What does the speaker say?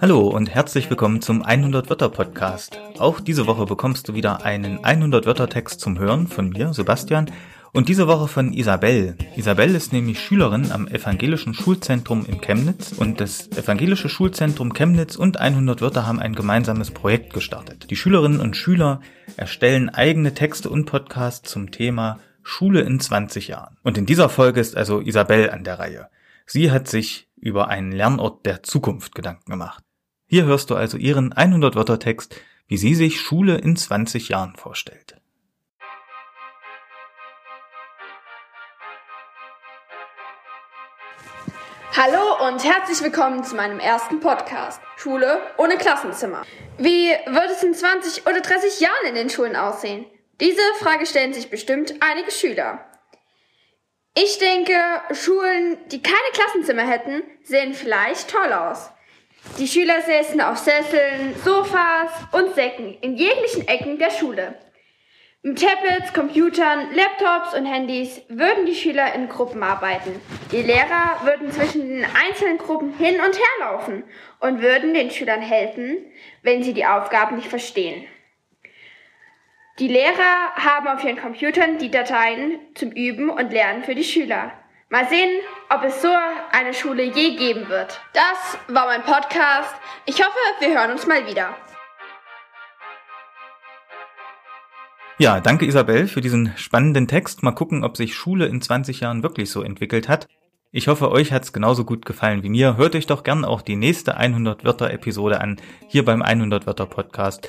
Hallo und herzlich willkommen zum 100 Wörter Podcast. Auch diese Woche bekommst du wieder einen 100 Wörter Text zum Hören von mir, Sebastian, und diese Woche von Isabel. Isabel ist nämlich Schülerin am Evangelischen Schulzentrum in Chemnitz und das Evangelische Schulzentrum Chemnitz und 100 Wörter haben ein gemeinsames Projekt gestartet. Die Schülerinnen und Schüler erstellen eigene Texte und Podcasts zum Thema Schule in 20 Jahren. Und in dieser Folge ist also Isabel an der Reihe. Sie hat sich über einen Lernort der Zukunft Gedanken gemacht. Hier hörst du also ihren 100 Wörter Text, wie sie sich Schule in 20 Jahren vorstellt. Hallo und herzlich willkommen zu meinem ersten Podcast. Schule ohne Klassenzimmer. Wie wird es in 20 oder 30 Jahren in den Schulen aussehen? Diese Frage stellen sich bestimmt einige Schüler. Ich denke, Schulen, die keine Klassenzimmer hätten, sehen vielleicht toll aus. Die Schüler säßen auf Sesseln, Sofas und Säcken in jeglichen Ecken der Schule. Mit Tablets, Computern, Laptops und Handys würden die Schüler in Gruppen arbeiten. Die Lehrer würden zwischen den einzelnen Gruppen hin und her laufen und würden den Schülern helfen, wenn sie die Aufgaben nicht verstehen. Die Lehrer haben auf ihren Computern die Dateien zum Üben und Lernen für die Schüler. Mal sehen, ob es so eine Schule je geben wird. Das war mein Podcast. Ich hoffe, wir hören uns mal wieder. Ja, danke Isabel für diesen spannenden Text. Mal gucken, ob sich Schule in 20 Jahren wirklich so entwickelt hat. Ich hoffe, euch hat's genauso gut gefallen wie mir. Hört euch doch gern auch die nächste 100 Wörter Episode an, hier beim 100 Wörter Podcast.